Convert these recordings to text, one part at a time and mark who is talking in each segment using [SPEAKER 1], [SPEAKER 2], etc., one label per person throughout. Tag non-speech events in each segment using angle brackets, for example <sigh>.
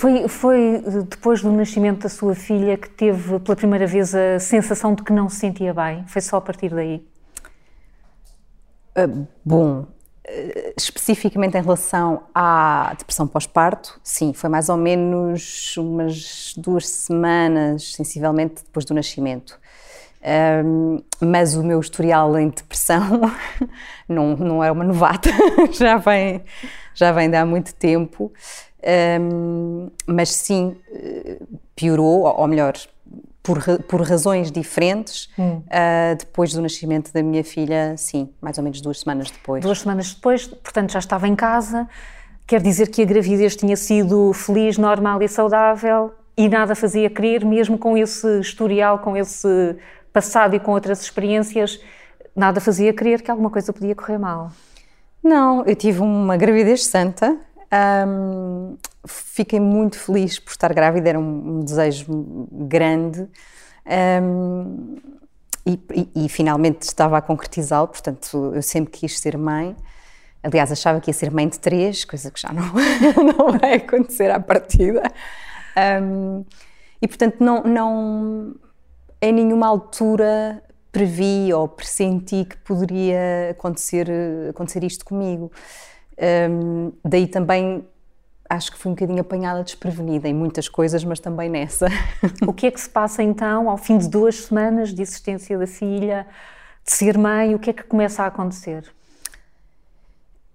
[SPEAKER 1] Foi, foi depois do nascimento da sua filha que teve pela primeira vez a sensação de que não se sentia bem? Foi só a partir daí?
[SPEAKER 2] Uh, bom, especificamente em relação à depressão pós-parto, sim, foi mais ou menos umas duas semanas, sensivelmente, depois do nascimento. Um, mas o meu historial em depressão <laughs> não, não é uma novata, <laughs> já vem, já vem de há muito tempo. Um, mas sim, piorou, ou melhor, por, por razões diferentes, hum. uh, depois do nascimento da minha filha, sim, mais ou menos duas semanas depois.
[SPEAKER 1] Duas semanas depois, portanto já estava em casa, quer dizer que a gravidez tinha sido feliz, normal e saudável e nada fazia crer, mesmo com esse historial, com esse passado e com outras experiências, nada fazia crer que alguma coisa podia correr mal.
[SPEAKER 2] Não, eu tive uma gravidez santa, um, fiquei muito feliz por estar grávida, era um, um desejo grande um, e, e, e, finalmente estava a concretizá-lo. Portanto, eu sempre quis ser mãe. Aliás, achava que ia ser mãe de três, coisa que já não, <laughs> não vai acontecer à partida. e portanto, não, não em nenhuma altura previ ou pressenti que poderia acontecer, acontecer isto comigo. Um, daí também acho que fui um bocadinho apanhada desprevenida em muitas coisas, mas também nessa. <laughs>
[SPEAKER 1] O que é que se passa então ao fim de duas semanas de existência da filha, de ser mãe? O que é que começa a acontecer?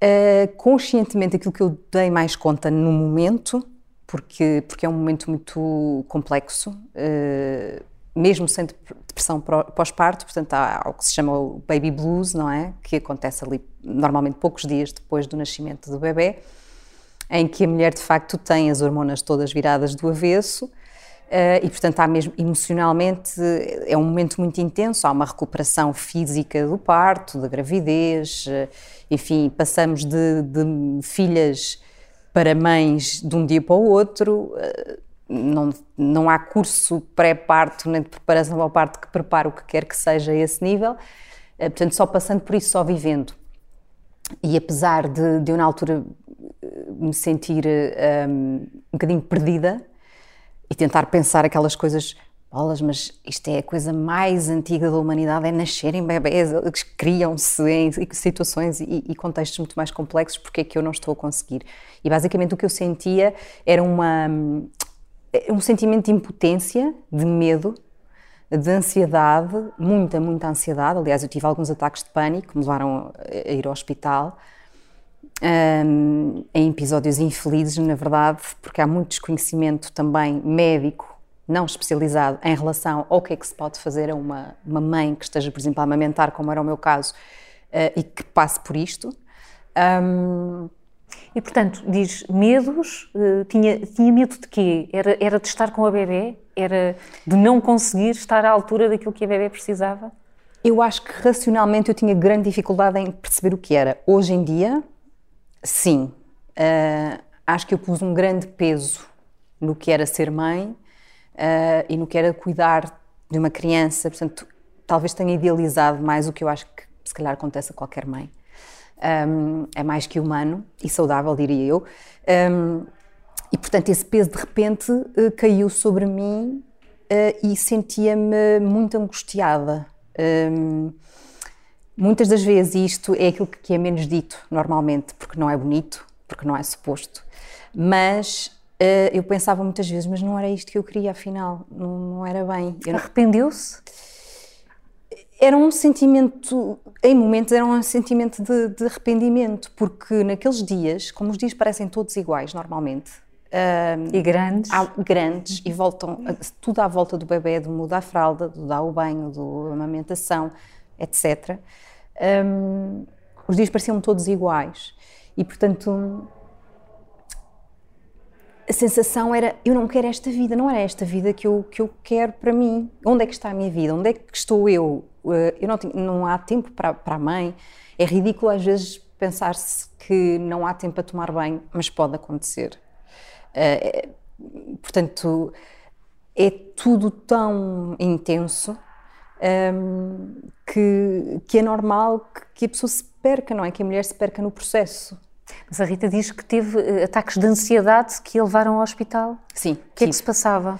[SPEAKER 2] Uh, conscientemente aquilo que eu dei mais conta no momento, porque, porque é um momento muito complexo, uh, mesmo sem depressão pós-parto, portanto há o que se chama o baby blues, não é? Que acontece ali normalmente poucos dias depois do nascimento do bebê, em que a mulher de facto tem as hormonas todas viradas do avesso Uh, e, portanto, há mesmo emocionalmente é um momento muito intenso. Há uma recuperação física do parto, da gravidez, uh, enfim, passamos de, de, filhas para mães de um dia para o outro. Não, não há curso pré-parto nem de preparação ao parto que prepare o que quer que seja a esse nível. Eh, portanto, só passando por isso, só vivendo. E apesar de, de eu, na altura, eh, me sentir um, eh, um bocadinho perdida e tentar pensar aquelas coisas, bolas, mas isto é a coisa mais antiga da humanidade, é nascerem bebés, eles criam-se em situações e, e, contextos muito mais complexos, porque é que eu não estou a conseguir? E basicamente o que eu sentia era uma, é um sentimento de impotência, de medo, de ansiedade, muita, muita ansiedade. Aliás, eu tive alguns ataques de pânico que me levaram a ir ao hospital. Um, em episódios infelizes, na verdade, porque há muito desconhecimento também médico, não especializado, em relação ao que é que se pode fazer a uma, uma mãe que esteja, por exemplo, a amamentar, como era o meu caso, uh, e que passe por isto. Um,
[SPEAKER 1] e, portanto, diz medos, uh, tinha, tinha medo de quê? Era, era de estar com a bebê? Era de não conseguir estar à altura daquilo que a bebê precisava?
[SPEAKER 2] Eu acho que racionalmente eu tinha grande dificuldade em perceber o que era. Hoje em dia, sim. Uh, acho que eu pus um grande peso no que era ser mãe uh, e no que era cuidar de uma criança. Portanto, talvez tenha idealizado mais o que eu acho que se calhar acontece a qualquer mãe um, é mais que humano e saudável, diria eu. Um, e, portanto, esse peso de repente uh, caiu sobre mim uh, e sentia-me muito angustiada. Um, muitas das vezes isto é aquilo que é menos dito normalmente, porque não é bonito, porque não é suposto. Mas uh, eu pensava muitas vezes, mas não era isto que eu queria, afinal, não, não era bem.
[SPEAKER 1] Arrependeu-se?
[SPEAKER 2] Era um sentimento, em momentos era um sentimento de, de, arrependimento, porque naqueles dias, como os dias parecem todos iguais normalmente,
[SPEAKER 1] um, e grandes,
[SPEAKER 2] há, grandes e voltam tudo à volta do bebê, do mudar a fralda, do dar o banho, do amamentação, etc. Um, os dias pareciam todos iguais e, portanto, a sensação era eu não quero esta vida, não era esta vida que eu, que eu quero para mim. Onde é que está a minha vida? Onde é que estou eu? Eh, eu não, tenho, não há tempo para, para a mãe. É ridículo às vezes pensar-se que não há tempo para tomar banho, mas pode acontecer. Uh, portanto, é tudo tão intenso ehm, que, que é normal que, que, a pessoa se perca, não é? Que a mulher se perca no processo.
[SPEAKER 1] Mas a Rita diz que teve uh, ataques de ansiedade que a levaram ao hospital.
[SPEAKER 2] Sim.
[SPEAKER 1] O que é que se passava?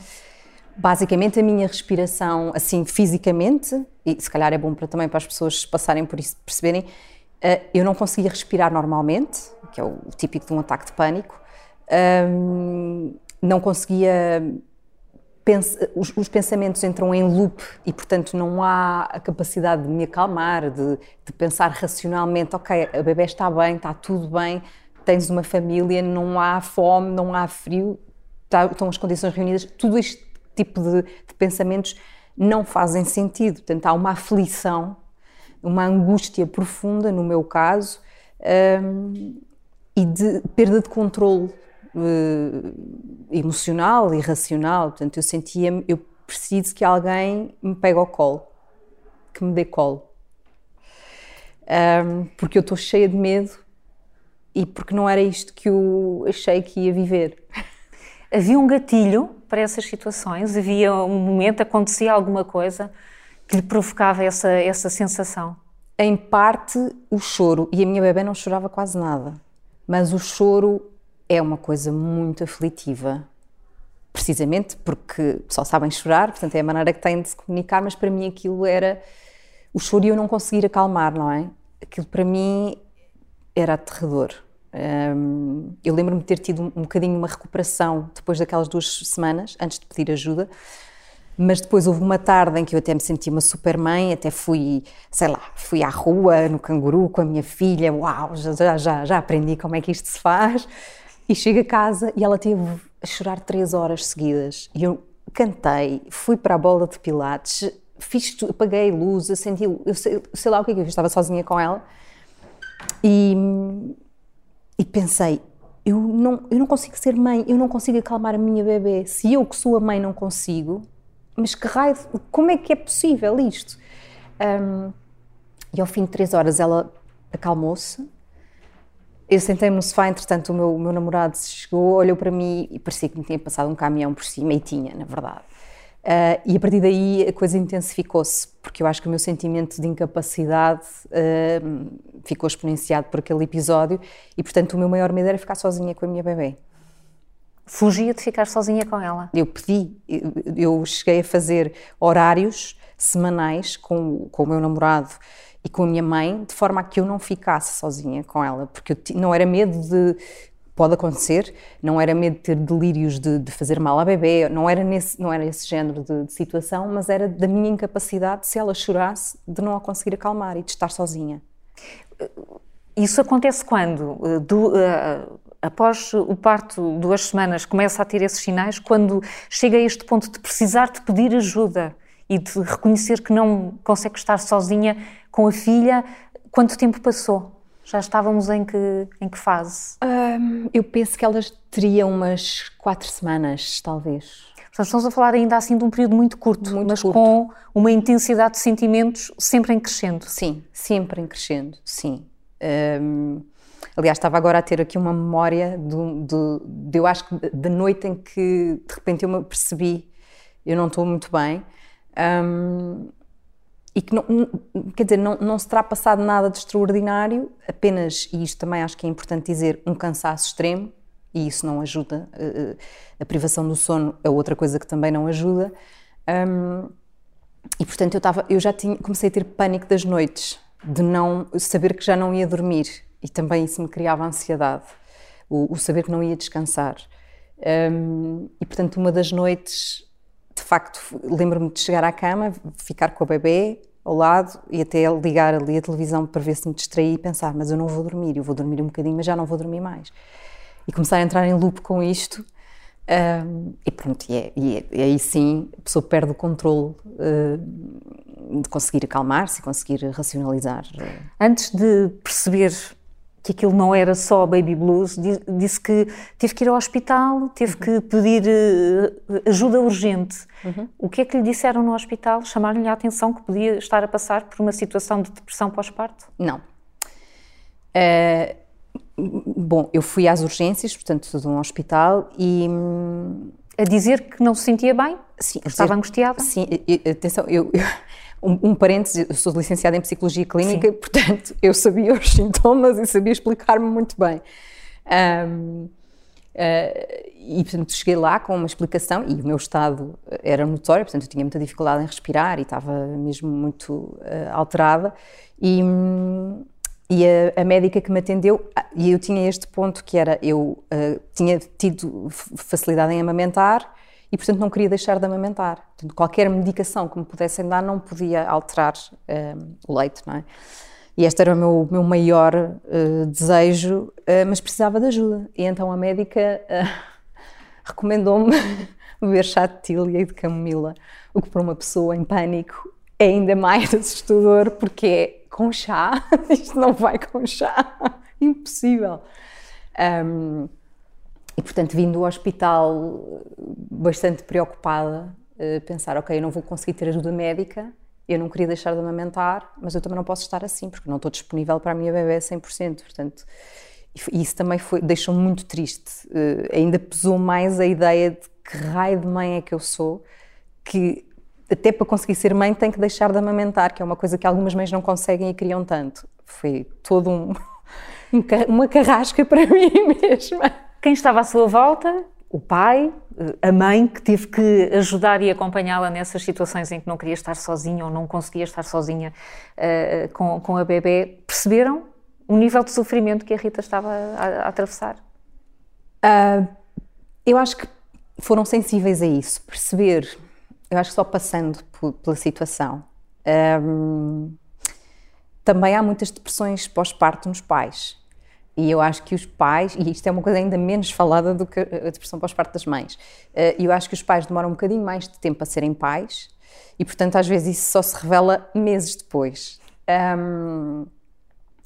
[SPEAKER 2] Basicamente, a minha respiração, assim, fisicamente, e se calhar é bom para, também para as pessoas passarem por isso, perceberem, uh, eu não conseguia respirar normalmente, que é o típico de um ataque de pânico, não conseguia. Os, os, pensamentos entram em loop e, portanto, não há a capacidade de me acalmar, de, de pensar racionalmente: ok, a bebê está bem, está tudo bem, tens uma família, não há fome, não há frio, está, estão as condições reunidas. Tudo este tipo de, de pensamentos não fazem sentido. Portanto, há uma aflição, uma angústia profunda, no meu caso, um, e de perda de controle uh, emocional e racional. Portanto, eu sentia eu preciso que alguém me pegue ao colo, que me dê colo. Um, porque eu estou cheia de medo e porque não era isto que eu achei que ia viver. <laughs>
[SPEAKER 1] Havia um gatilho para essas situações? Havia um momento, acontecia alguma coisa que lhe provocava essa, essa sensação?
[SPEAKER 2] Em parte, o choro. E a minha bebê não chorava quase nada. Mas o choro é uma coisa muito aflitiva. Precisamente porque só sabem chorar, portanto é a maneira que têm de se comunicar, mas para mim aquilo era o choro e eu não conseguir acalmar, não é? Aquilo para mim era aterrador. Um, eu lembro-me de ter tido um, bocadinho uma recuperação depois daquelas duas semanas, antes de pedir ajuda, mas depois houve uma tarde em que eu até me senti uma super mãe, até fui, sei lá, fui à rua no canguru com a minha filha, uau, já, já, já aprendi como é que isto se faz. E chego a casa e ela teve a chorar três horas seguidas. E eu cantei, fui para a bola de pilates, fiz apaguei luz, acendi, eu sei, sei lá o que é que eu estava sozinha com ela. E, e pensei, eu não, eu não consigo ser mãe, eu não consigo acalmar a minha bebê. Se eu que sou a mãe não consigo, mas que raio, como é que é possível isto? Um, e ao fim de três horas ela acalmou-se. Eu sentei-me no sofá, entretanto o meu, o meu namorado chegou, olhou para mim e parecia que me tinha passado um caminhão por cima, e tinha, na verdade. Uh, e a partir daí a coisa intensificou-se, porque eu acho que o meu sentimento de incapacidade uh, ficou exponenciado por aquele episódio e, portanto, o meu maior medo era ficar sozinha com a minha bebê
[SPEAKER 1] fugia de ficar sozinha com ela.
[SPEAKER 2] Eu pedi, eu cheguei a fazer horários semanais com, com o meu namorado e com a minha mãe, de forma a que eu não ficasse sozinha com ela, porque eu não era medo de. Pode acontecer, não era medo de ter delírios de, de fazer mal à bebê, não era, nesse, não era esse género de, de, situação, mas era da minha incapacidade, se ela chorasse, de não a conseguir acalmar e de estar sozinha.
[SPEAKER 1] Isso acontece quando? Do, uh, após o parto, duas semanas, começa a ter esses sinais, quando chega a este ponto de precisar de pedir ajuda e de reconhecer que não consegue estar sozinha com a filha, quanto tempo passou? Já estávamos em que, em que fase?
[SPEAKER 2] Eu penso que elas teriam umas quatro semanas, talvez.
[SPEAKER 1] Portanto, estamos a falar ainda assim de um período muito curto, muito mas curto. com uma intensidade de sentimentos sempre em crescendo.
[SPEAKER 2] Sim, sempre em crescendo, sim. Aliás, estava agora a ter aqui uma memória de, de, eu acho que da noite em que de repente eu me percebi eu não estou muito bem um, e que não, quer dizer, não, não se terá passado nada de extraordinário, apenas, e isto também acho que é importante dizer, um cansaço extremo, e isso não ajuda, a privação do sono é outra coisa que também não ajuda. Um, e portanto eu, estava, eu já tinha, comecei a ter pânico das noites, de não saber que já não ia dormir e também isso me criava ansiedade, o, o saber que não ia descansar. Um, e portanto, uma das noites, de facto, lembro-me de chegar à cama, ficar com a bebê ao lado e até ligar ali a televisão para ver se me distraí e pensar: mas eu não vou dormir, eu vou dormir um bocadinho, mas já não vou dormir mais. E começar a entrar em loop com isto. Um, e pronto, e, é, e, é, e, aí sim a pessoa perde o controle uh, de conseguir acalmar-se e conseguir racionalizar.
[SPEAKER 1] Antes de perceber que aquilo não era só baby blues, disse que teve que ir ao hospital, teve que pedir uh, ajuda urgente. Uhum. O que é que lhe disseram no hospital? Chamaram-lhe a atenção que podia estar a passar por uma situação de depressão pós-parto?
[SPEAKER 2] Não. Uh, bom, eu fui às urgências, portanto, de um hospital e.
[SPEAKER 1] A dizer que não se sentia bem?
[SPEAKER 2] Sim.
[SPEAKER 1] Estava dizer, angustiada?
[SPEAKER 2] Sim, atenção, eu, eu um, um parênteses, eu sou licenciada em Psicologia Clínica, Sim. portanto, <laughs> eu sabia os sintomas e sabia explicar-me muito bem. Um, Uh, e, portanto, cheguei lá com uma explicação e o meu estado era notório, portanto, eu tinha muita dificuldade em respirar e estava mesmo muito uh, alterada. E, e a, a, médica que me atendeu, ah, e eu tinha este ponto que era, eu uh, tinha tido facilidade em amamentar e, portanto, não queria deixar de amamentar. Portanto, qualquer medicação que me pudessem dar não podia alterar o leite, não é? E este era o meu, meu maior uh, desejo, uh, mas precisava de ajuda. E então a médica uh, <laughs> recomendou-me <laughs> beber chá de tília e de camomila, o que para uma pessoa em pânico é ainda mais <laughs> assustador, porque é com chá, isto não vai com chá, impossível. Um, e portanto, vindo do hospital bastante preocupada, pensar, ok, eu não vou conseguir ter ajuda médica, eu não queria deixar de amamentar, mas eu também não posso estar assim, porque não estou disponível para a minha bebê 100%, portanto, isso também foi, deixou-me muito triste. Uh, ainda pesou mais a ideia de que raio de mãe é que eu sou, que até para conseguir ser mãe tem que deixar de amamentar, que é uma coisa que algumas mães não conseguem e criam tanto. Foi todo um, <laughs> uma carrasca para <laughs> mim mesma.
[SPEAKER 1] Quem estava à sua volta o pai, a mãe, que teve que ajudar e acompanhá-la nessas situações em que não queria estar sozinha ou não conseguia estar sozinha uh, com, com a bebê, perceberam o nível de sofrimento que a Rita estava a, a atravessar?
[SPEAKER 2] Uh, eu acho que foram sensíveis a isso, perceber, eu acho que só passando pela situação. Um, também há muitas depressões pós-parto nos pais. E eu acho que os pais, e isto é uma coisa ainda menos falada do que a depressão pós-parto das mães, eh, e eu acho que os pais demoram um bocadinho mais de tempo a serem pais e, portanto, às vezes isso só se revela meses depois. Um,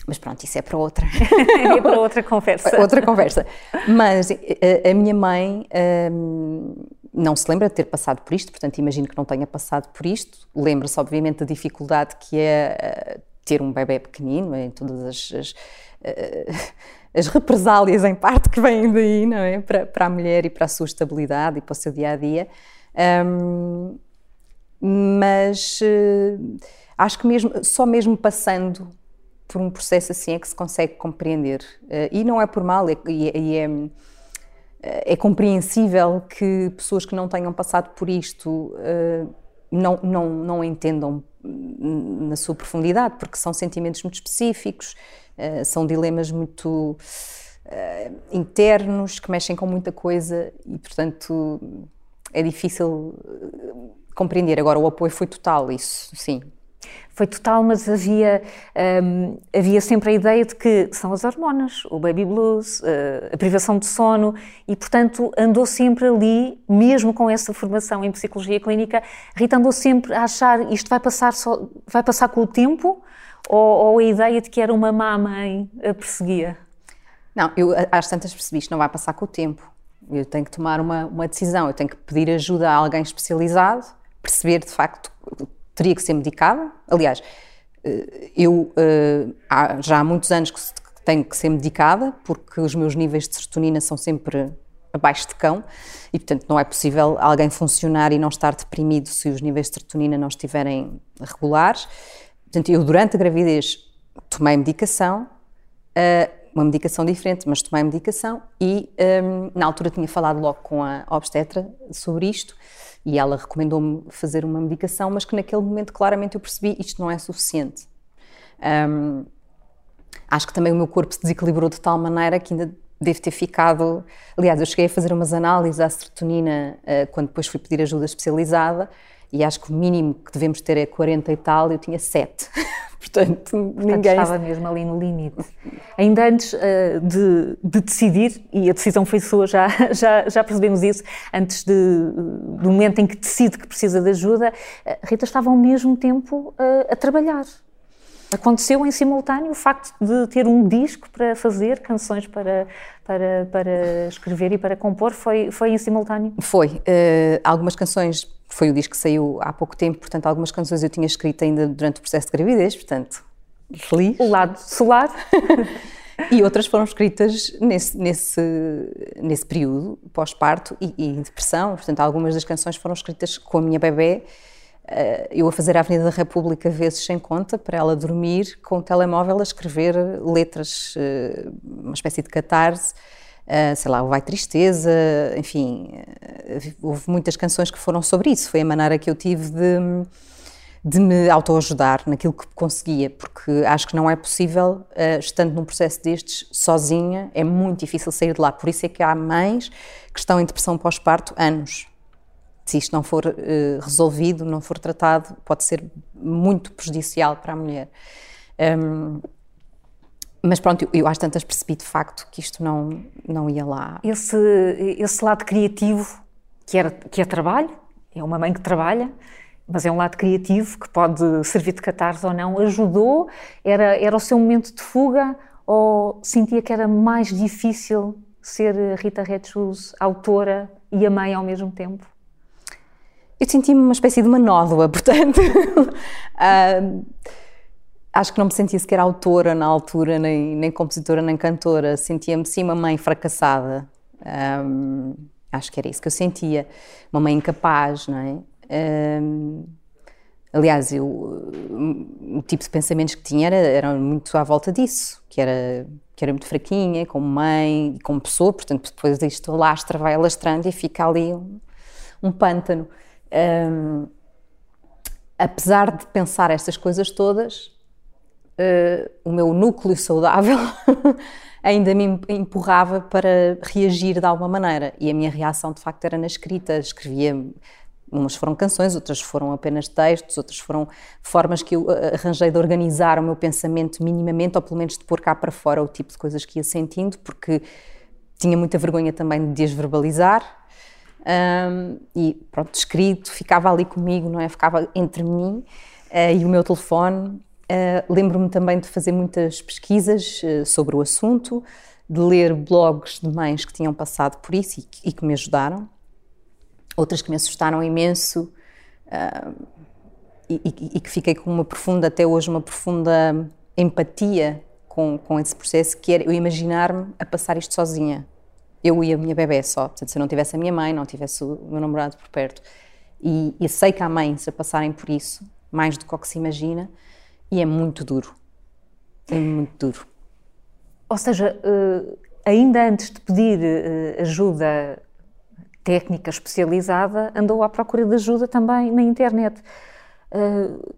[SPEAKER 2] mas pronto, isso é para outra. <laughs>
[SPEAKER 1] é para outra conversa. <laughs>
[SPEAKER 2] outra conversa. Mas a, eh, a minha mãe um, não se lembra de ter passado por isto, portanto, imagino que não tenha passado por isto. Lembra-se, obviamente, da dificuldade que é eh, ter um bebê pequenino, em todas as, as as represálias em parte que vêm daí, não é? Para, para a mulher e para a sua estabilidade e para o seu dia a dia. Um, mas uh, acho que mesmo, só mesmo passando por um processo assim é que se consegue compreender. Uh, e não é por mal, é, é, é, é, compreensível que pessoas que não tenham passado por isto uh, não, não, não entendam na sua profundidade, porque são sentimentos muito específicos, uh, são dilemas muito uh, internos, que mexem com muita coisa e, portanto, é difícil eh, compreender. Agora, o apoio foi total, isso, sim
[SPEAKER 1] foi total, mas havia, um, havia sempre a ideia de que são as hormonas, o baby blues, a privação de sono, e portanto andou sempre ali, mesmo com essa formação em psicologia clínica, Rita andou sempre a achar isto vai passar, só, vai passar com o tempo, ou, ou a ideia de que era uma má mãe a perseguia?
[SPEAKER 2] Não, eu às tantas percebi isto não vai passar com o tempo. Eu tenho que tomar uma, uma decisão, eu tenho que pedir ajuda a alguém especializado, perceber de facto teria que ser medicada. Aliás, eh, eu eh, já há muitos anos que tenho que ser medicada porque os meus níveis de serotonina são sempre abaixo de cão e, portanto, não é possível alguém funcionar e não estar deprimido se os níveis de serotonina não estiverem regulares. Portanto, eu durante a gravidez tomei medicação, eh, uma medicação diferente, mas tomei medicação e na altura tinha falado logo com a obstetra sobre isto e ela recomendou-me fazer uma medicação, mas que naquele momento claramente eu percebi isto não é suficiente. Um, acho que também o meu corpo se desequilibrou de tal maneira que ainda deve ter ficado. Aliás, eu cheguei a fazer umas análises à serotonina quando depois fui pedir ajuda especializada e acho que o mínimo que devemos ter é 40 e tal, eu tinha 7. <laughs>
[SPEAKER 1] Portanto, ninguém. estava mesmo ali no limite. Ainda antes uh, de, de, decidir, e a decisão foi sua, já, <laughs> já, já percebemos isso, antes de, do momento em que decide que precisa de ajuda, uh, Rita estava ao mesmo tempo uh, a trabalhar. Aconteceu em simultâneo o facto de ter um disco para fazer, canções para, para, para escrever e para compor, foi, foi em simultâneo?
[SPEAKER 2] Foi. algumas canções foi o disco que saiu há pouco tempo, portanto, algumas canções eu tinha escrito ainda durante o processo de gravidez, portanto, feliz.
[SPEAKER 1] O lado solar. <laughs>
[SPEAKER 2] e outras foram escritas nesse, nesse, nesse período, pós-parto e, e, depressão. Portanto, algumas das canções foram escritas com a minha bebê. Eu a fazer a Avenida da República vezes sem conta, para ela dormir com o telemóvel a escrever letras, uma espécie de catarse, sei lá, o Vai Tristeza, enfim, houve muitas canções que foram sobre isso. Foi a maneira que eu tive de de me autoajudar naquilo que conseguia, porque acho que não é possível, estando num processo destes, sozinha, é muito difícil sair de lá. Por isso é que há mães que estão em depressão pós-parto anos. Se isto não for uh, resolvido, não for tratado, pode ser muito prejudicial para a mulher. Um, mas pronto, eu, eu às tantas percebi de facto que isto não, não ia lá.
[SPEAKER 1] Esse, esse lado criativo, que, era, que é trabalho, é uma mãe que trabalha, mas é um lado criativo que pode servir de catarse ou não. Ajudou? Era, era o seu momento de fuga ou sentia que era mais difícil ser Rita Red Shoes autora e a mãe ao mesmo tempo?
[SPEAKER 2] Eu senti-me uma espécie de uma nódoa, portanto. uh, <laughs> acho que não me sentia sequer autora na altura, nem, nem compositora, nem cantora. Sentia-me sim uma mãe fracassada. Um, acho que era isso que eu sentia. Uma mãe incapaz, não é? aliás, eu, o tipo de pensamentos que tinha era, eram muito à volta disso, que era, que era muito fraquinha, como mãe e como pessoa, portanto, depois isto lastra, vai alastrando e fica ali um, um pântano. Um, apesar de pensar estas coisas todas, uh, o meu núcleo saudável <laughs> ainda me empurrava para reagir de alguma maneira. E a minha reação, de facto, era na escrita. Escrevia Umas foram canções, outras foram apenas textos, outras foram formas que eu eh, arranjei de organizar o meu pensamento minimamente, ou pelo menos de pôr cá para fora o tipo de coisas que ia sentindo, porque tinha muita vergonha também de desverbalizar. Um, e pronto, escrito, ficava ali comigo, não é? Ficava entre mim uh, e o meu telefone. Uh, Lembro-me também de fazer muitas pesquisas uh, sobre o assunto, de ler blogs de mães que tinham passado por isso e, e que me ajudaram outras que me assustaram imenso e, e, e, que fiquei com uma profunda, até hoje, uma profunda empatia com, com esse processo, que era eu imaginar-me a passar isto sozinha. Eu e a minha bebê só. Portanto, se eu não tivesse a minha mãe, não tivesse o meu namorado por perto. E, e sei que há mães a passarem por isso, mais do que o que se imagina, e é muito duro. É muito duro.
[SPEAKER 1] Ou seja, uh, ainda antes de pedir uh, ajuda técnica especializada, andou à procura de ajuda também na internet. Uh,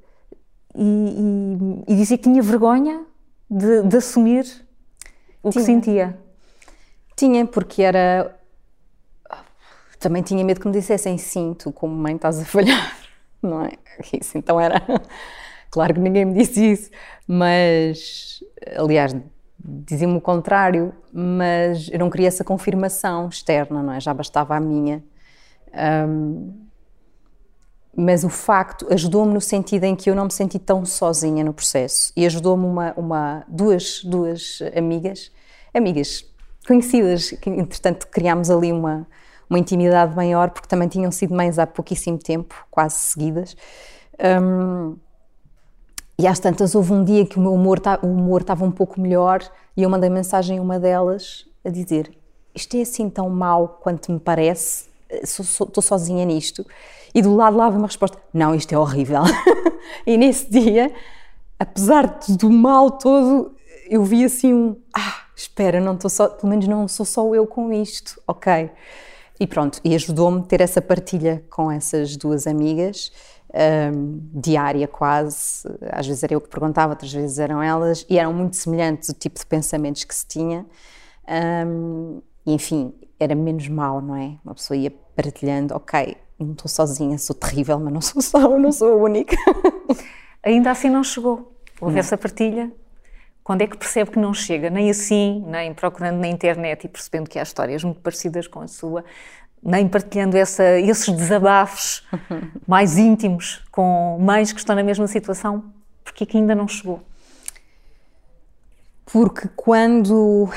[SPEAKER 1] e, e, e, dizia que tinha vergonha de, de assumir o tinha. que sentia.
[SPEAKER 2] Tinha, porque era. Também tinha medo que me dissessem sim, tu como mãe estás a falhar, <laughs> não é? Isso então era. Claro que ninguém me disse isso, mas, aliás, diziam-me o contrário, mas eu não queria essa confirmação externa, não é? Já bastava a minha. Um, mas o facto ajudou-me no sentido em que eu não me senti tão sozinha no processo e ajudou-me uma, uma, duas, duas amigas, amigas conhecidas, que entretanto criámos ali uma, uma intimidade maior porque também tinham sido mães há pouquíssimo tempo, quase seguidas. Um, e às tantas houve um dia que o meu humor, o humor estava um pouco melhor e eu mandei mensagem a uma delas a dizer: Isto é assim tão mau quanto me parece? Estou sozinha nisto. E do lado lá veio uma resposta: Não, isto é horrível. <laughs> e nesse dia, apesar do mal todo, eu vi assim um: Ah, espera, não estou só, pelo menos não sou só eu com isto, ok. E pronto, e ajudou-me ter essa partilha com essas duas amigas um, diária quase. Às vezes era eu que perguntava, outras vezes eram elas, e eram muito semelhantes o tipo de pensamentos que se tinha. Um, e enfim, era menos mal, não é? Uma pessoa ia partilhando, ok, não estou sozinha, sou terrível, mas não sou só, não sou a única.
[SPEAKER 1] Ainda assim não chegou. Houve não. essa partilha. Quando é que percebe que não chega? Nem assim, nem procurando na internet e percebendo que há histórias muito parecidas com a sua, nem partilhando essa, esses desabafos <laughs> mais íntimos com mães que estão na mesma situação, porque aqui ainda não chegou?
[SPEAKER 2] Porque quando,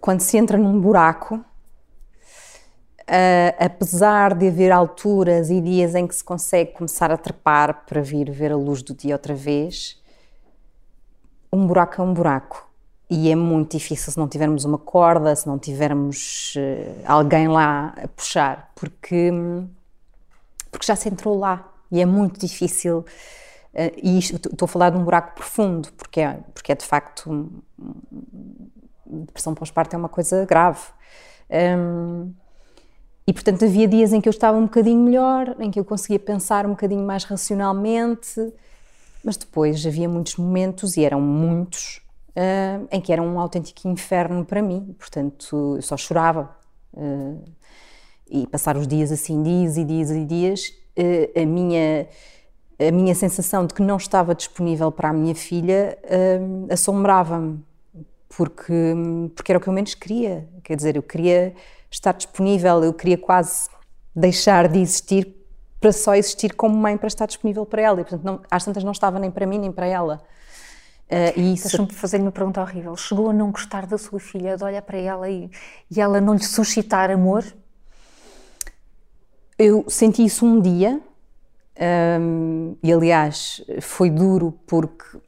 [SPEAKER 2] quando se entra num buraco, uh, apesar de haver alturas e dias em que se consegue começar a trepar para vir ver a luz do dia outra vez, um buraco é um buraco e é muito difícil se não tivermos uma corda, se não tivermos uh, alguém lá a puxar, porque, porque já se entrou lá. E é muito difícil. Uh, e estou a falar de um buraco profundo, porque é, porque é de facto. Um, depressão pós-parto é uma coisa grave. Um, e portanto havia dias em que eu estava um bocadinho melhor, em que eu conseguia pensar um bocadinho mais racionalmente, mas depois havia muitos momentos, e eram muitos, uh, em que era um autêntico inferno para mim. Portanto, eu só chorava. Uh, e passar os dias assim, dias e dias e dias, uh, a minha a minha sensação de que não estava disponível para a minha filha assombrava-me porque porque era o que eu menos queria quer dizer eu queria estar disponível eu queria quase deixar de existir para só existir como mãe para estar disponível para ela e portanto não, às tantas não estava nem para mim nem para ela
[SPEAKER 1] Uh, e isso... Deixa-me fazer-lhe uma pergunta horrível. Chegou a não gostar da sua filha, de olhar para ela e, e ela não lhe suscitar amor?
[SPEAKER 2] Eu senti isso um dia, um, e aliás foi duro porque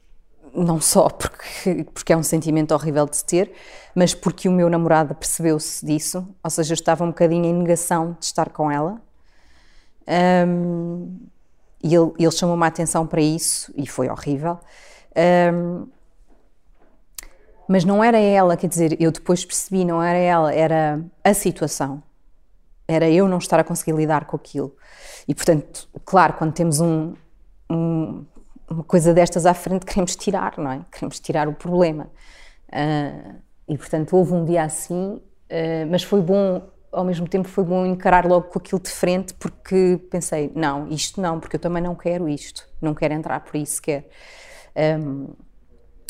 [SPEAKER 2] não só porque, porque é um sentimento horrível de se ter, mas porque o meu namorado percebeu-se disso, ou seja, eu estava um bocadinho em negação de estar com ela. Um, e ele, ele chamou-me a atenção para isso e foi horrível. Um, mas não era ela, quer dizer, eu depois percebi, não era ela, era a situação. Era eu não estar a conseguir lidar com aquilo. E portanto, claro, quando temos um, um, uma coisa destas à frente, queremos tirar, não é? Queremos tirar o problema. Uh, e portanto, houve um dia assim, uh, mas foi bom, ao mesmo tempo, foi bom encarar logo com aquilo de frente, porque pensei, não, isto não, porque eu também não quero isto, não quero entrar por isso sequer. Um,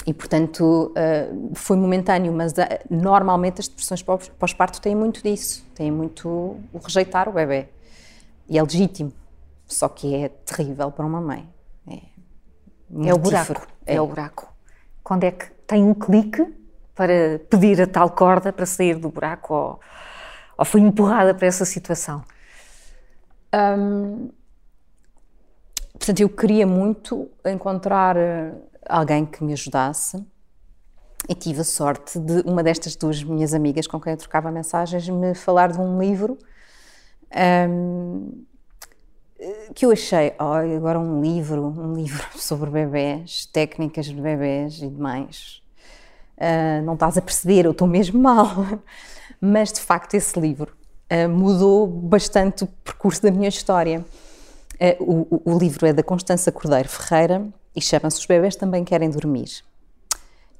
[SPEAKER 2] e, portanto, uh, foi momentâneo, mas uh, normalmente as depressões pós-parto têm muito disso, têm muito o rejeitar o bebê. E é legítimo, só que é terrível para uma mãe.
[SPEAKER 1] É, é o buraco. É. é o buraco. Quando é que tem um clique para pedir a tal corda para sair do buraco ou, ou foi empurrada para essa situação? Um,
[SPEAKER 2] Portanto, eu queria muito encontrar eh, alguém que me ajudasse e tive a sorte de uma destas duas minhas amigas com quem eu trocava mensagens me falar de um livro um, que eu achei, oh, agora um livro, um livro <laughs> sobre bebés, técnicas de bebés e demais. Uh, não estás a perceber, eu estou mesmo mal. <laughs> Mas de facto esse livro uh, mudou bastante o percurso da minha história. É, o, o, livro é da Constança Cordeiro Ferreira e chama-se Os Bebés Também Querem Dormir.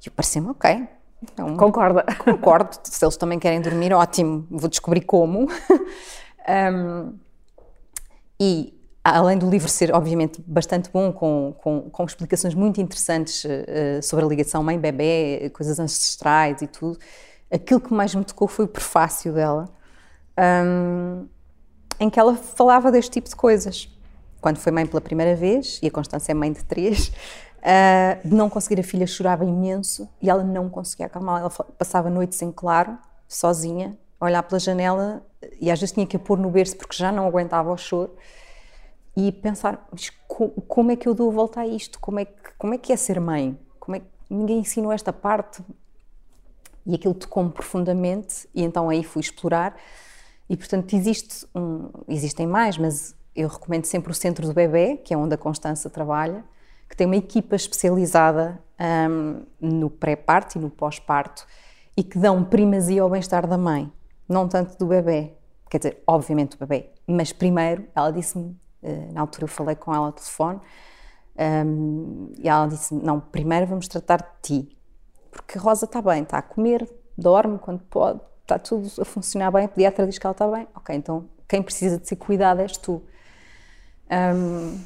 [SPEAKER 2] E eu pareceu-me, ok.
[SPEAKER 1] Então, Concorda. <laughs>
[SPEAKER 2] Concordo. Se eles também querem dormir, ótimo. Vou descobrir como. <laughs> um, e além do livro ser, obviamente, bastante bom, com, com, com explicações muito interessantes uh, sobre a ligação mãe-bebê, coisas ancestrais e tudo, aquilo que mais me tocou foi o prefácio dela, um, em que ela falava deste tipo de coisas quando foi mãe pela primeira vez, e a Constância é mãe de três, uh, <laughs> de não conseguir a filha chorava imenso e ela não conseguia acalmar. Ela passava noites em claro, sozinha, a olhar pela janela e às vezes tinha que a pôr no berço porque já não aguentava o choro e pensar, mas como é que eu dou a volta a isto? Como é que, como é, que é ser mãe? Como é que ninguém ensinou esta parte? E aquilo tocou-me profundamente e então aí fui explorar. E portanto existe um, existem mais, mas eu recomendo sempre o Centro do Bebê, que é onde a Constança trabalha, que tem uma equipa especializada um, no pré-parto e no pós-parto e que dão primazia ao bem-estar da mãe, não tanto do bebê. Quer dizer, obviamente do bebê, mas primeiro, ela disse-me, eh, na altura eu falei com ela ao telefone, um, e ela disse não, primeiro vamos tratar de ti, porque Rosa está bem, está a comer, dorme quando pode, está tudo a funcionar bem, a pediatra diz que ela está bem, ok, então quem precisa de ser cuidado és tu. Um,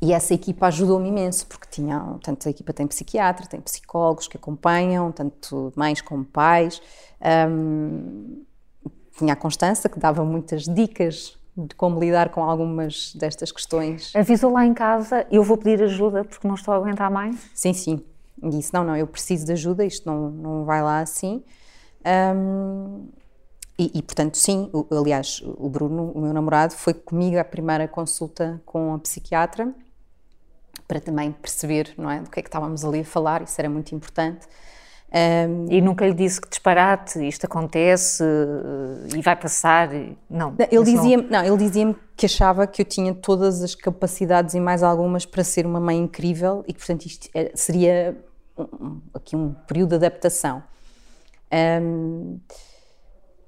[SPEAKER 2] e essa equipa ajudou-me imenso, porque tinha, tanto a equipa tem psiquiatra, tem psicólogos que acompanham, tanto mães como pais. Um, tinha a Constança, que dava muitas dicas de como lidar com algumas destas questões.
[SPEAKER 1] Avisou lá em casa, eu vou pedir ajuda porque não estou a aguentar mais?
[SPEAKER 2] Sim, sim. Disse, não, não, eu preciso de ajuda, isto não, não vai lá assim. Um, e, e, portanto, sim, o, aliás, o Bruno, o meu namorado, foi comigo à primeira consulta com a psiquiatra para também perceber não é, do que é que estávamos ali a falar, isso era muito importante.
[SPEAKER 1] Um, e nunca lhe disse que disparate, isto acontece e vai passar? Não.
[SPEAKER 2] Ele dizia-me não... ele dizia que achava que eu tinha todas as capacidades e mais algumas para ser uma mãe incrível e que, portanto, isto é, seria um, aqui um período de adaptação. Um,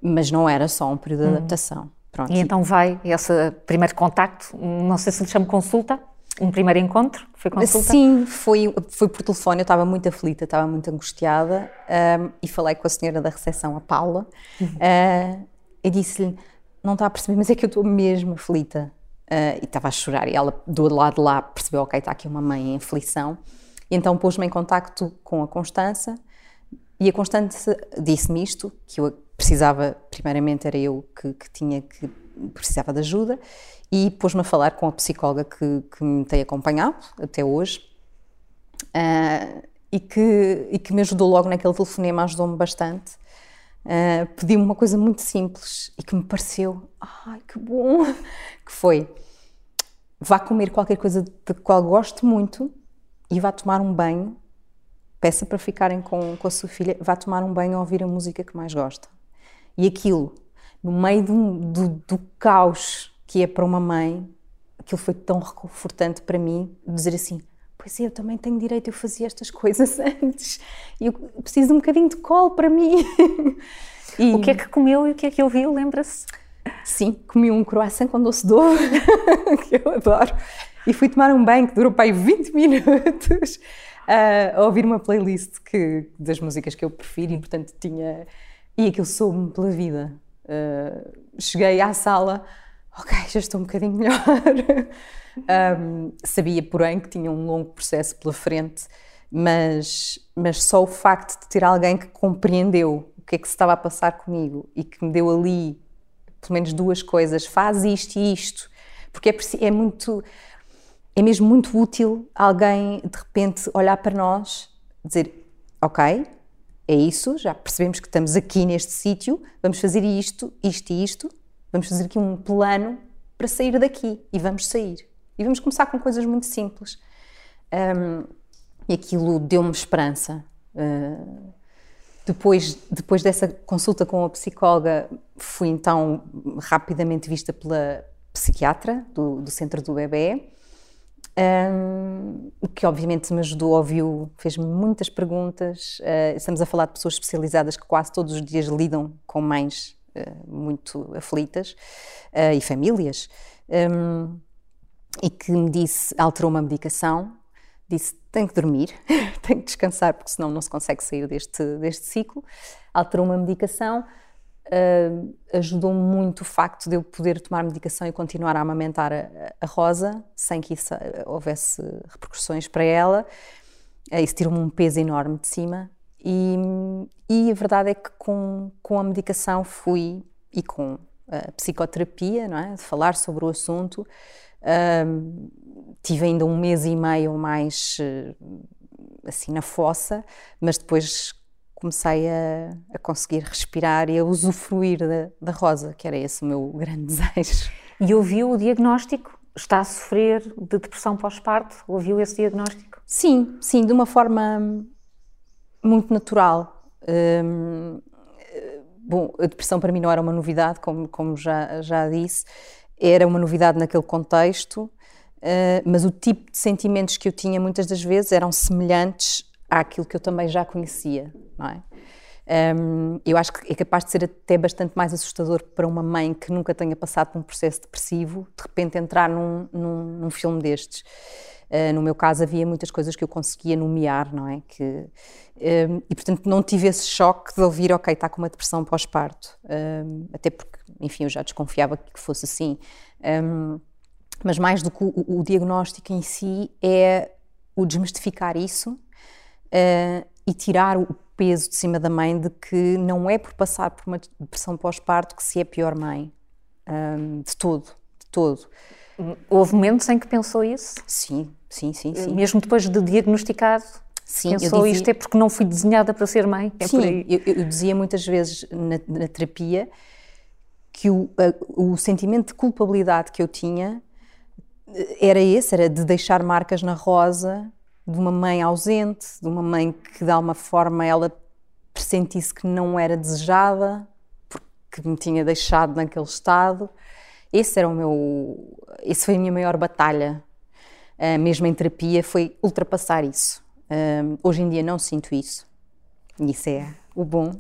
[SPEAKER 2] mas não era só um período de uhum. adaptação.
[SPEAKER 1] Pronto. E então vai esse primeiro contacto, não sei se lhe chamo consulta, um primeiro encontro? Foi consulta?
[SPEAKER 2] Sim, foi, foi por telefone. Eu estava muito aflita, estava muito angustiada um, e falei com a senhora da recepção, a Paula, uhum. uh, e disse-lhe: Não está a perceber, mas é que eu estou mesmo aflita. Uh, e estava a chorar. E ela, do lado de lá, percebeu: Ok, está aqui uma mãe em aflição. Então pôs-me em contacto com a Constança. E a Constança disse-me isto: que eu precisava, primeiramente, era eu que, que tinha que precisava de ajuda e pôs-me a falar com a psicóloga que, que me tem acompanhado até hoje uh, e, que, e que me ajudou logo naquele telefonema, ajudou-me bastante. Uh, Pediu-me uma coisa muito simples e que me pareceu, ai que bom, <laughs> que foi vá comer qualquer coisa de qual goste muito e vá tomar um banho, peça para ficarem com, com a sua filha, vá tomar um banho a ouvir a música que mais gosta. E aquilo, no meio do, do, do caos que é para uma mãe, aquilo foi tão reconfortante para mim, dizer assim, pois é, eu também tenho direito, eu fazia estas <laughs> coisas antes, eu preciso de um bocadinho de colo para mim. <laughs>
[SPEAKER 1] E... O que é que comeu e o que é que ouviu, lembra-se?
[SPEAKER 2] Sim, comi um croissant com doce de ovo, <laughs> que eu adoro, e fui tomar um banho que durou para aí 20 minutos, <laughs> a ouvir uma playlist que, das músicas que eu prefiro, e portanto tinha... E aquilo soube-me pela vida. Uh, cheguei à sala ok, já estou um bocadinho melhor. <laughs> um, sabia, porém, que tinha um longo processo pela frente, mas, mas só o facto de ter alguém que compreendeu o que é que se estava a passar comigo e que me deu ali pelo menos duas coisas, faz isto e isto, porque é, é muito, é mesmo muito útil alguém de repente olhar para nós, dizer, ok, é isso, já percebemos que estamos aqui neste sítio, vamos fazer isto, isto e isto, Vamos fazer aqui um plano para sair daqui e vamos sair. E vamos começar com coisas muito simples. Um, e aquilo deu-me esperança. Uh, depois, depois dessa consulta com a psicóloga, fui então rapidamente vista pela psiquiatra do, do centro do bebê, um, que obviamente me ajudou, ouviu, fez-me muitas perguntas. Uh, estamos a falar de pessoas especializadas que quase todos os dias lidam com mães eh, muito aflitas eh, e famílias, um, e que me disse, alterou uma medicação, disse tem que dormir, <laughs> tem que descansar porque senão não se consegue sair deste, deste ciclo, alterou uma medicação, uh, ajudou muito o facto de eu poder tomar medicação e continuar a amamentar a, a Rosa, sem que isso houvesse repercussões para ela, uh, isso tirou-me um peso enorme de cima, e, e a verdade é que com, com a medicação fui, e com a psicoterapia, não é? de falar sobre o assunto, um, tive ainda um mês e meio mais assim na fossa, mas depois comecei a, a conseguir respirar e a usufruir da, da, rosa, que era esse o meu <laughs> grande desejo.
[SPEAKER 1] E ouviu o diagnóstico? Está a sofrer de depressão pós-parto? Ouviu esse diagnóstico?
[SPEAKER 2] Sim, sim, de uma forma muito natural. Um, bom, a depressão para mim não era uma novidade, como, como já, já disse, era uma novidade naquele contexto, uh, mas o tipo de sentimentos que eu tinha muitas das vezes eram semelhantes àquilo que eu também já conhecia, não é? Um, eu acho que é capaz de ser até bastante mais assustador para uma mãe que nunca tenha passado por um processo depressivo, de repente entrar num, num, num filme destes. Uh, no meu caso havia muitas coisas que eu conseguia nomear, não é? Que, um, e portanto não tive esse choque de ouvir, ok, está com uma depressão pós-parto. Um, até porque, enfim, eu já desconfiava que fosse assim. Um, ehm, mas mais do que o, o, diagnóstico em si é o desmistificar isso uh, e tirar o peso de cima da mãe de que não é por passar por uma depressão pós-parto que se é pior mãe. de todo, de todo.
[SPEAKER 1] Houve momentos em que pensou isso?
[SPEAKER 2] Sim, sim, sim. sim.
[SPEAKER 1] Mesmo depois de diagnosticado? Sim, pensou dizia... isto é porque não fui desenhada para ser mãe? É
[SPEAKER 2] sim, eu, eu, dizia muitas vezes na, na terapia que o, a, o sentimento de culpabilidade que eu tinha eh, era esse, era de deixar marcas na rosa de uma mãe ausente, de uma mãe que de alguma forma ela pressentisse que não era desejada, porque me tinha deixado naquele estado. Esse era o meu, esse foi a minha maior batalha, uh, mesmo em terapia, foi ultrapassar isso. Uh, hoje em dia não sinto isso, isso é o bom.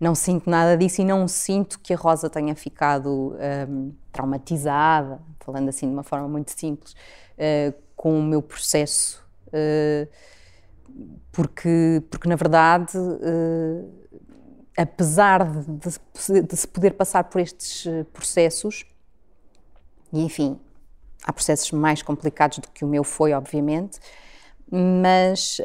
[SPEAKER 2] Não sinto nada disso e não sinto que a Rosa tenha ficado um, traumatizada, falando assim de uma forma muito simples, uh, com o meu processo. Uh, porque, porque, na verdade, uh, apesar de, de, se poder passar por estes processos, e enfim, há processos mais complicados do que o meu foi, obviamente, mas.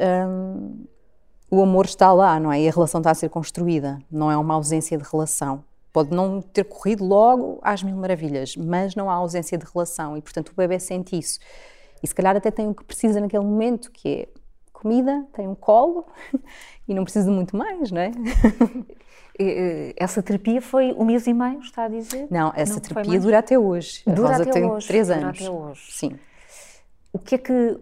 [SPEAKER 2] O amor está lá, não é? E a relação está a ser construída, não é uma ausência de relação. Pode não ter corrido logo às mil maravilhas, mas não há ausência de relação e, portanto, o bebê sente isso. E se calhar até tem o que precisa naquele momento, que é comida, tem um colo <laughs> e não precisa de muito mais, não é? <laughs>
[SPEAKER 1] Essa terapia foi um mês e meio, está a dizer?
[SPEAKER 2] Não, essa não terapia dura até hoje.
[SPEAKER 1] Dura
[SPEAKER 2] a Rosa
[SPEAKER 1] até
[SPEAKER 2] tem
[SPEAKER 1] hoje.
[SPEAKER 2] três
[SPEAKER 1] dura
[SPEAKER 2] anos.
[SPEAKER 1] Até hoje.
[SPEAKER 2] Sim.
[SPEAKER 1] O que é que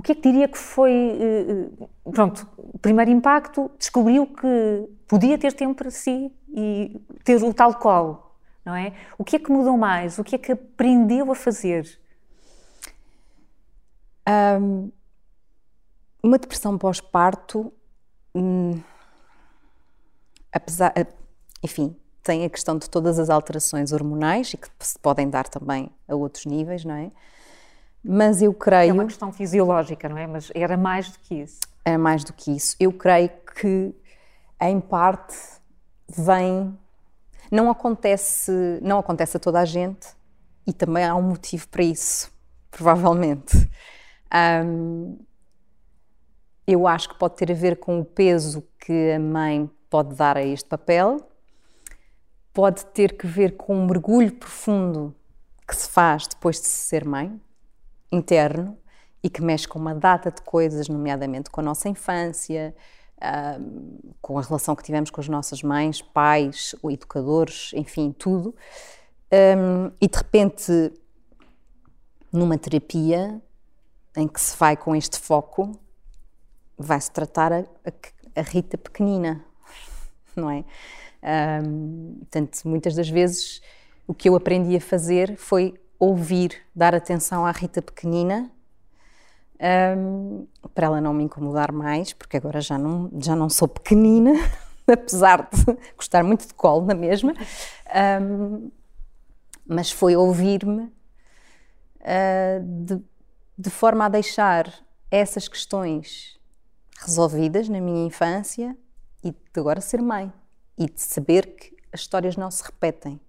[SPEAKER 1] o que é que diria que foi, eh, eh, pronto, primeiro impacto, descobriu que podia ter tempo para si e ter o tal colo, não é? O que é que mudou mais? O que é que aprendeu a fazer?
[SPEAKER 2] Um, uma depressão pós-parto, hum, apesar, enfim, tem a questão de todas as alterações hormonais e que se podem dar também a outros níveis, não é? Mas eu creio.
[SPEAKER 1] É uma questão fisiológica, não é? Mas era mais do que isso.
[SPEAKER 2] Era mais do que isso. Eu creio que, em parte, vem. Não acontece, não acontece a toda a gente e também há um motivo para isso, provavelmente. Um, eu acho que pode ter a ver com o peso que a mãe pode dar a este papel, pode ter que ver com um mergulho profundo que se faz depois de ser mãe, interno e que mexe com uma data de coisas, nomeadamente com a nossa infância, uh, com a relação que tivemos com as nossas mães, pais, educadores, enfim, tudo. Um, e de repente, numa terapia em que se vai com este foco, vai-se tratar a, a, a, Rita pequenina, <laughs> não é? Um, portanto, muitas das vezes o que eu aprendi a fazer foi ouvir, dar atenção à Rita pequenina, um, para ela não me incomodar mais, porque agora já não, já não sou pequenina, <laughs> apesar de gostar muito de colo na mesma, um, mas foi ouvir-me uh, de, de forma a deixar essas questões resolvidas na minha infância e de agora ser mãe e de saber que as histórias não se repetem.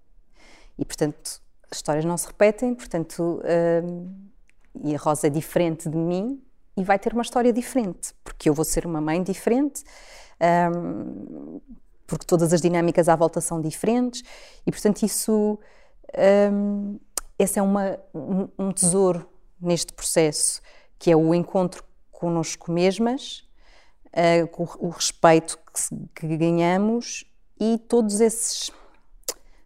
[SPEAKER 2] E, portanto, as histórias não se repetem, portanto, hum, e a Rosa é diferente de mim e vai ter uma história diferente, porque eu vou ser uma mãe diferente, hum, porque todas as dinâmicas à volta são diferentes e, portanto, isso. Hum, esse é uma, um, um tesouro neste processo, que é o encontro connosco mesmas, com o respeito que, ganhamos e todos esses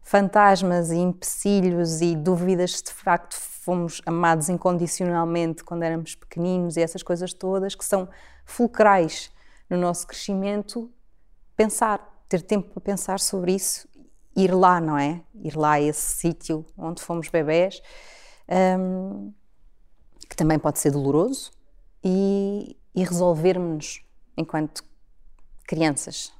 [SPEAKER 2] fantasmas e empecilhos e dúvidas de facto fomos amados incondicionalmente quando éramos pequeninos e essas coisas todas que são fulcrais no nosso crescimento, pensar, ter tempo para pensar sobre isso, ir lá, não é? Ir lá a esse sítio onde fomos bebés, um, que também pode ser doloroso, e, e resolvermos enquanto crianças.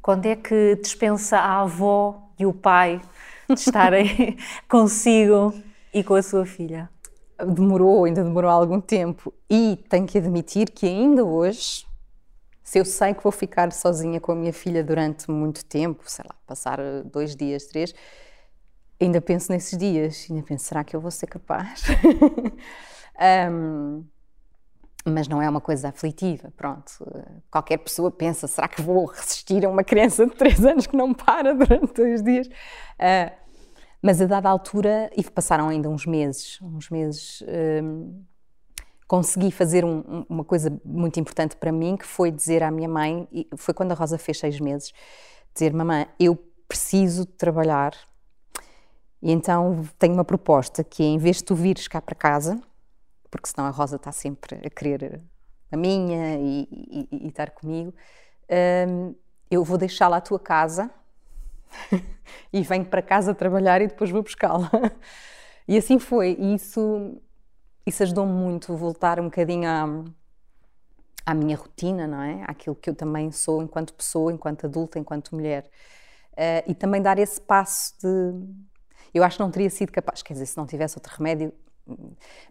[SPEAKER 1] Quando é que dispensa a avó e o pai de estarem <laughs> consigo e com a sua filha?
[SPEAKER 2] Demorou, ainda demorou algum tempo. E tenho que admitir que ainda hoje, se eu sei que vou ficar sozinha com a minha filha durante muito tempo, sei lá, passar dois dias, três, ainda penso nesses dias. Ainda penso, será que eu vou ser capaz? <laughs> um, mas não é uma coisa aflitiva, pronto. Qualquer pessoa pensa, será que vou resistir a uma criança de 3 anos que não para durante dois dias? Uh, mas a dada altura, e passaram ainda uns meses, uns meses, um, consegui fazer um, uma coisa muito importante para mim, que foi dizer à minha mãe, foi quando a Rosa fez seis meses, dizer, mamãe, eu preciso trabalhar, e então tenho uma proposta, que é, em vez de tu vires cá para casa, porque senão a Rosa está sempre a querer a minha e, e, e estar comigo. Um, eu vou deixá-la à tua casa <laughs> e venho para casa trabalhar e depois vou buscá-la. E assim foi. E isso, isso ajudou-me muito a voltar um bocadinho à, à minha rotina, não é? Àquilo que eu também sou enquanto pessoa, enquanto adulta, enquanto mulher. Uh, e também dar esse passo de. Eu acho que não teria sido capaz, quer dizer, se não tivesse outro remédio,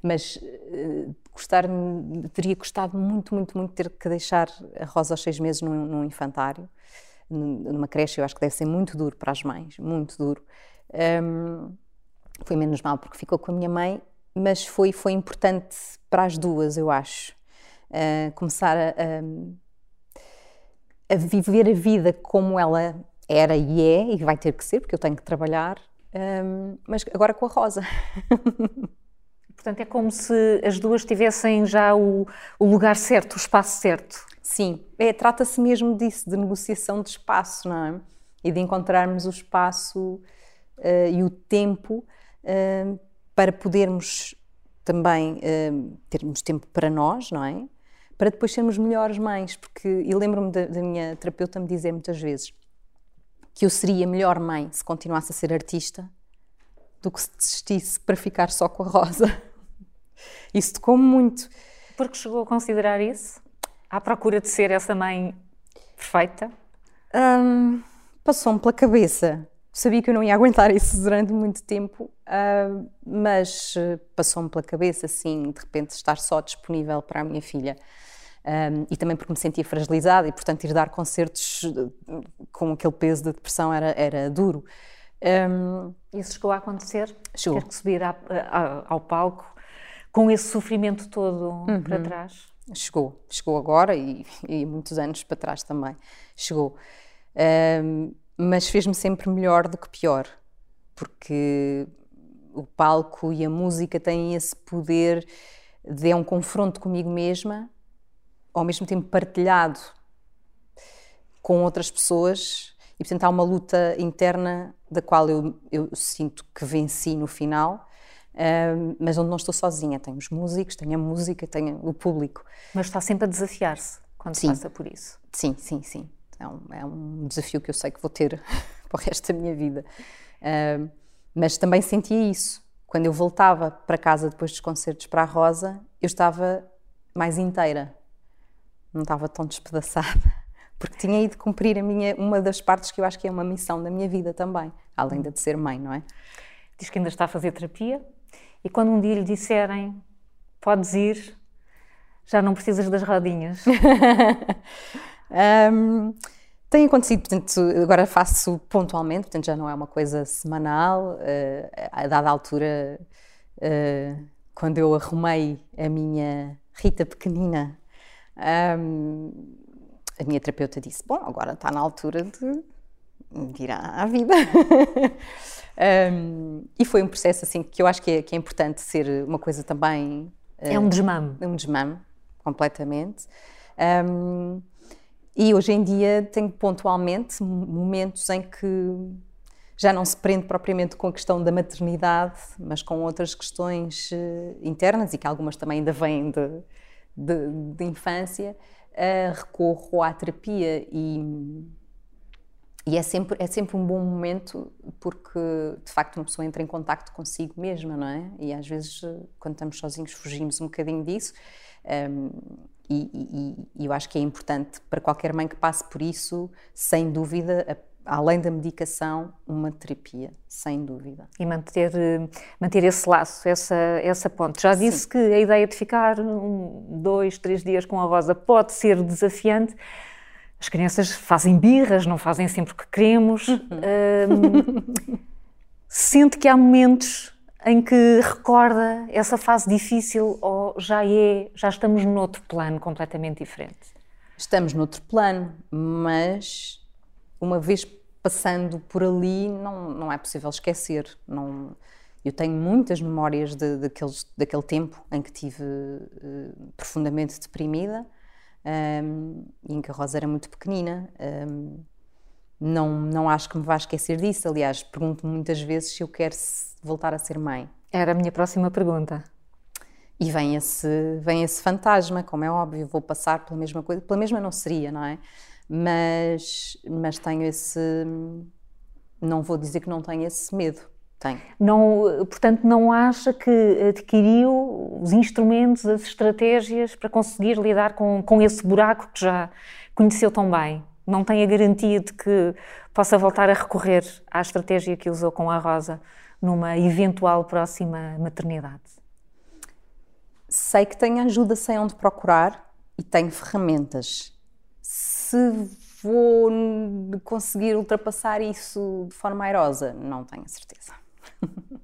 [SPEAKER 2] mas uh, gostar, teria gostado muito, muito, muito ter que deixar a Rosa aos seis meses num, num infantário, numa creche. Eu acho que deve ser muito duro para as mães, muito duro. Um, foi menos mal porque ficou com a minha mãe, mas foi, foi importante para as duas, eu acho. Uh, começar a, a, a, viver a vida como ela era e é, e vai ter que ser, porque eu tenho que trabalhar, um, mas agora com a Rosa. <laughs>
[SPEAKER 1] Portanto, é como se as duas tivessem já o, o lugar certo, o espaço certo.
[SPEAKER 2] Sim, é, trata-se mesmo disso, de negociação de espaço, não é? E de encontrarmos o espaço uh, e o tempo para podermos também uh, termos tempo para nós, não é? Para depois sermos melhores mães, porque e lembro-me da, da, minha terapeuta me dizer muitas vezes que eu seria melhor mãe se continuasse a ser artista do que se desistisse para ficar só com a Rosa. <laughs> Isso tocou-me muito.
[SPEAKER 1] Porque chegou a considerar isso? À procura de ser essa mãe perfeita?
[SPEAKER 2] Um, Passou-me pela cabeça Sabia que eu não ia aguentar isso durante muito tempo, uh, mas uh, passou-me pela cabeça, assim, de repente estar só disponível para a minha filha. Um, e também porque me sentia fragilizada e, portanto, ir dar concertos ah, com aquele peso de depressão era, era duro.
[SPEAKER 1] Um, Isso chegou a acontecer? Chegou. Ter que subir a, a, ao palco com esse sofrimento todo uhum. para trás?
[SPEAKER 2] Chegou. Chegou agora e, e, muitos anos para trás também. Chegou. Um, mas fez-me sempre melhor do que pior, porque o palco e a música têm esse poder de é um confronto comigo mesma, ao mesmo tempo partilhado com outras pessoas, e portanto há uma luta interna da qual eu, eu sinto que venci no final. mas onde não estou sozinha, tenho os músicos, tenho a música, tenho o público.
[SPEAKER 1] Mas está sempre a desafiar-se quando sim. passa por isso.
[SPEAKER 2] Sim, sim, sim. É um, é um desafio que eu sei que vou ter <laughs> para o resto da minha vida. Mas também sentia isso. Quando eu voltava para casa depois dos concertos para a Rosa, eu estava mais inteira. Não estava tão despedaçada. <laughs> Porque tinha ido cumprir a minha, uma das partes que eu acho que é uma missão da minha vida também, além de ser mãe, não é?
[SPEAKER 1] Diz que ainda está a fazer terapia e quando um dia lhe disserem podes ir, já não precisas das rodinhas. <laughs>
[SPEAKER 2] Um, tem acontecido, portanto, agora faço pontualmente, portanto já não é uma coisa semanal. Uh, a dada altura, uh, quando eu arrumei a minha Rita pequenina, um, a minha terapeuta disse: Bom, agora está na altura de virar à vida. <laughs> um, e foi um processo assim que eu acho que é, que é importante ser uma coisa também.
[SPEAKER 1] Uh, é um desmame.
[SPEAKER 2] É um desmame, completamente. Um, e hoje em dia tenho pontualmente momentos em que já não se prende propriamente com a questão da maternidade, mas com outras questões uh, internas e que algumas também ainda vêm de, de, de infância, uh, recorro à terapia e, e é, sempre, é sempre um bom momento porque de facto uma pessoa entra em contacto consigo mesma, não é? E às vezes quando estamos sozinhos fugimos um bocadinho disso. Um, e, e, e, eu acho que é importante para qualquer mãe que passe por isso, sem dúvida, além da medicação, uma terapia, sem dúvida.
[SPEAKER 1] E manter, manter esse laço, essa, essa ponte. Já disse Sim. que a ideia de ficar um, dois, três dias com a Rosa pode ser desafiante. As crianças fazem birras, não fazem sempre o que queremos. Uhum. Um, <laughs> sente que há momentos em que recorda essa fase difícil ou já é, já estamos noutro plano completamente diferente?
[SPEAKER 2] Estamos noutro plano, mas uma vez passando por ali não, não é possível esquecer. Não, eu tenho muitas memórias de, daqueles, daquele tempo em que estive uh, profundamente deprimida um, e em que a Rosa era muito pequenina. Um, não, não acho que me vá esquecer disso. Aliás, pergunto muitas vezes se eu quero voltar a ser mãe.
[SPEAKER 1] Era a minha próxima pergunta.
[SPEAKER 2] E vem esse, vem esse fantasma, como é óbvio, vou passar pela mesma coisa, pela mesma não seria, não é? Mas, mas tenho esse. Não vou dizer que não tenho esse medo. Tenho.
[SPEAKER 1] Não, portanto, não acha que adquiriu os instrumentos, as estratégias para conseguir lidar com, com esse buraco que já conheceu tão bem? Não tem a garantia de que possa voltar a recorrer à estratégia que usou com a Rosa numa eventual próxima maternidade?
[SPEAKER 2] Sei que tenho ajuda, sei onde procurar e tenho ferramentas. Se vou conseguir ultrapassar isso de forma airosa, não tenho certeza. <laughs>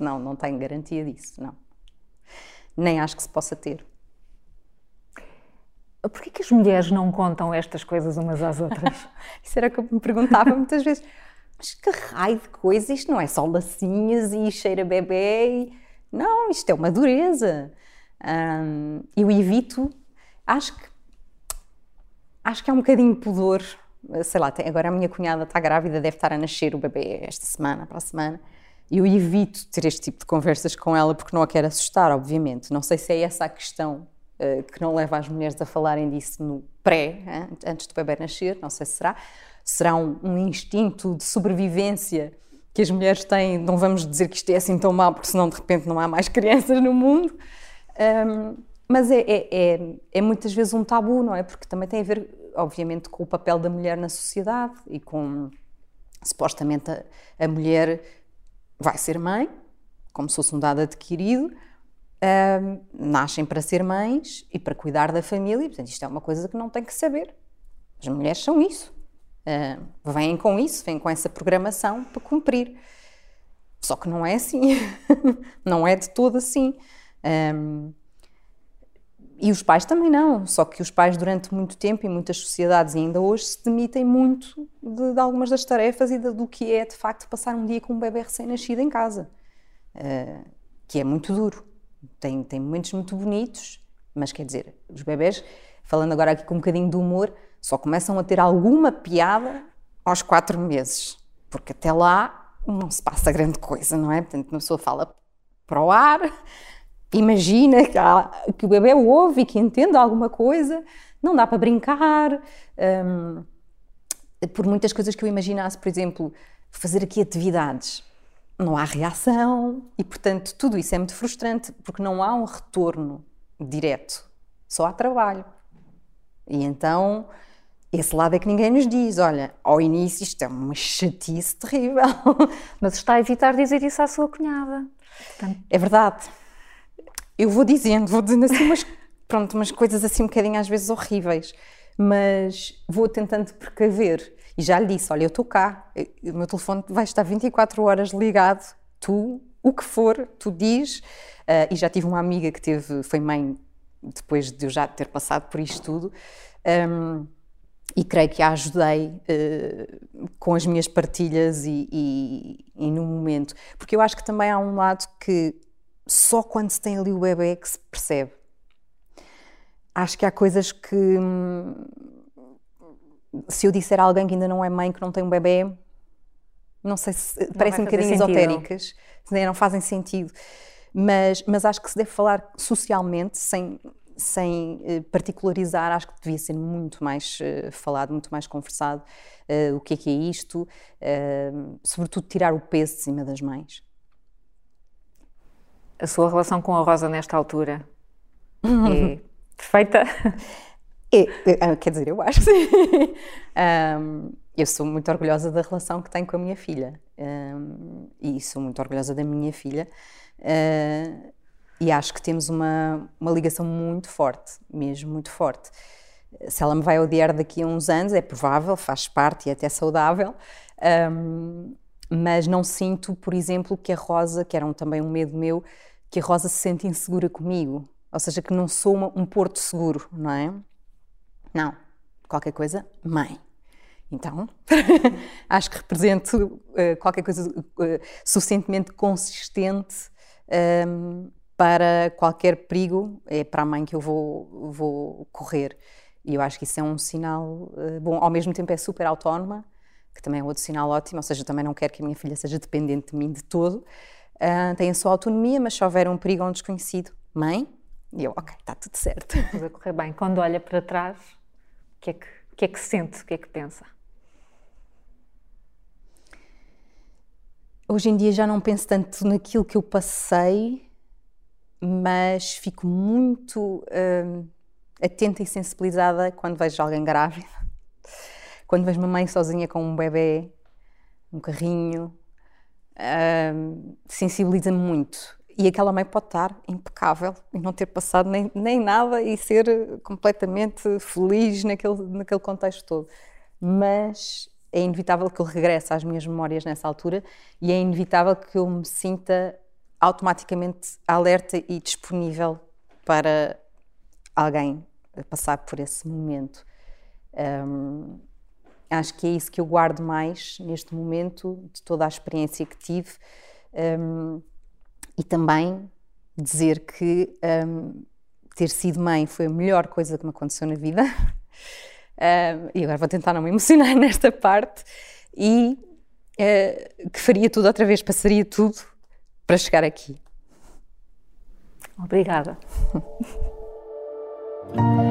[SPEAKER 2] não, não tenho garantia disso, não. Nem acho que se possa ter.
[SPEAKER 1] Porquê que as mulheres não contam estas coisas umas às outras? <laughs>
[SPEAKER 2] Isso era o que eu me perguntava muitas vezes. Mas que raio de coisa, isto não é só lacinhas e cheira bebê. E... Não, isto é uma dureza. Eu evito, acho que acho que é um bocadinho pudor. Sei lá, agora a minha cunhada está grávida, deve estar a nascer o bebê esta semana, para a semana. E eu evito ter este tipo de conversas com ela porque não a quero assustar, obviamente. Não sei se é essa a questão uh, que não leva as mulheres a falarem disso no pré, hein, antes do bebê nascer, não sei se será será um, um, instinto de sobrevivência que as mulheres têm. Não vamos dizer que isto é assim tão mal, porque senão de repente não há mais <laughs> crianças no mundo. Um, mas é, é, é, é, muitas vezes um tabu, não é? Porque também tem a ver, obviamente, com o papel da mulher na sociedade e com supostamente a, a mulher vai ser mãe, como se fosse um dado adquirido. Nascem para ser mães e para cuidar da família, portanto, isto é uma coisa que não tem que saber. As mulheres são isso. Vêm com isso, vêm com essa programação para cumprir. Só que não é assim. <laughs> não é de todo assim. Um, e os pais também não. Só que os pais, durante muito tempo, em muitas sociedades e ainda hoje, se demitem muito de, de algumas das tarefas e de, do que é, de facto, passar um dia com um bebê recém-nascido em casa. Uh, que é muito duro. Tem, tem momentos muito bonitos, mas quer dizer, os bebés, falando agora aqui com um bocadinho de humor, só começam a ter alguma piada aos quatro meses, porque até lá não se passa grande coisa, não é? Portanto, uma pessoa fala para o ar, imagina que, há, que o bebê ouve e que entende alguma coisa, não dá para brincar. Um, por muitas coisas que eu imaginasse, por exemplo, fazer aqui atividades, não há reação e, portanto, tudo isso é muito frustrante porque não há um retorno direto, só há trabalho. E então esse lado é que ninguém nos diz. Olha, ao início isto é uma chatice terrível. <laughs>
[SPEAKER 1] Mas está a evitar dizer isso à sua cunhada.
[SPEAKER 2] Portanto... É verdade. Eu vou dizendo, vou dizendo assim umas, <laughs> pronto, umas coisas assim um bocadinho às vezes horríveis, mas vou tentando precaver. E já lhe disse, olha, eu estou cá, o meu telefone vai estar 24 horas ligado, tu, o que for, tu diz. Uh, e já tive uma amiga que teve, foi mãe depois de eu já ter passado por isto tudo. Um, e creio que a ajudei uh, com as minhas partilhas e, e, e, no momento. Porque eu acho que também há um lado que só quando se tem ali o bebê é que se percebe. Acho que há coisas que. Hum, se eu disser a alguém que ainda não é mãe, que não tem um bebê, não sei se. Não parecem um bocadinho sentido. esotéricas, não fazem sentido. Mas, mas acho que se deve falar socialmente, sem, sem uh, particularizar, acho que devia ser muito mais uh, falado, muito mais conversado uh, o que é que é isto, sobretudo tirar o peso de cima das mães.
[SPEAKER 1] A sua relação com a Rosa nesta altura é perfeita?
[SPEAKER 2] É, é, quer dizer, eu acho que sim. um, eu sou muito orgulhosa da relação que tenho com a minha filha um, e sou muito orgulhosa da minha filha. Uh, e acho que temos uma, uma ligação muito forte, mesmo muito forte. Se ela me vai odiar daqui a uns anos, é provável, faz parte e é até saudável, um, mas não sinto, por exemplo, que a Rosa, que era um, também um medo meu, que a Rosa se sente insegura comigo. Ou seja, que não sou uma, um porto seguro, não é? Não. Qualquer coisa, mãe. Então, <laughs> acho que represento uh, qualquer coisa uh, suficientemente consistente um, para qualquer perigo, é para a mãe que eu vou, vou correr. E eu acho que isso é um sinal uh, bom. Ao mesmo tempo é super autónoma, que também é outro sinal ótimo, ou seja, também não quero que a minha filha seja dependente de mim de todo. Uh, tem a sua autonomia, mas se houver um perigo ou um desconhecido, mãe, e eu, ok, está tudo certo. <laughs>
[SPEAKER 1] Tudo a correr bem. Quando olha para trás, o que é que, O que é que sente? O que é que pensa?
[SPEAKER 2] Hoje em dia já não penso tanto naquilo que eu passei, mas fico muito hum, atenta e sensibilizada quando vejo alguém grávida, quando vejo uma mãe sozinha com um bebê, um carrinho, sensibiliza-me muito. E aquela mãe pode estar impecável e não ter passado nem, nem nada e ser completamente feliz naquele, naquele contexto todo. Mas é inevitável que eu regresse às minhas memórias nessa altura e é inevitável que eu me sinta automaticamente alerta e disponível para alguém passar por esse momento. Um, acho que é isso que eu guardo mais neste momento, de toda a experiência que tive. Um, e também dizer que um, ter sido mãe foi a melhor coisa que me aconteceu na vida. <laughs> um, e agora vou tentar não me emocionar <laughs> nesta parte. E uh, que faria tudo outra vez, passaria tudo para chegar aqui.
[SPEAKER 1] Obrigada. <laughs>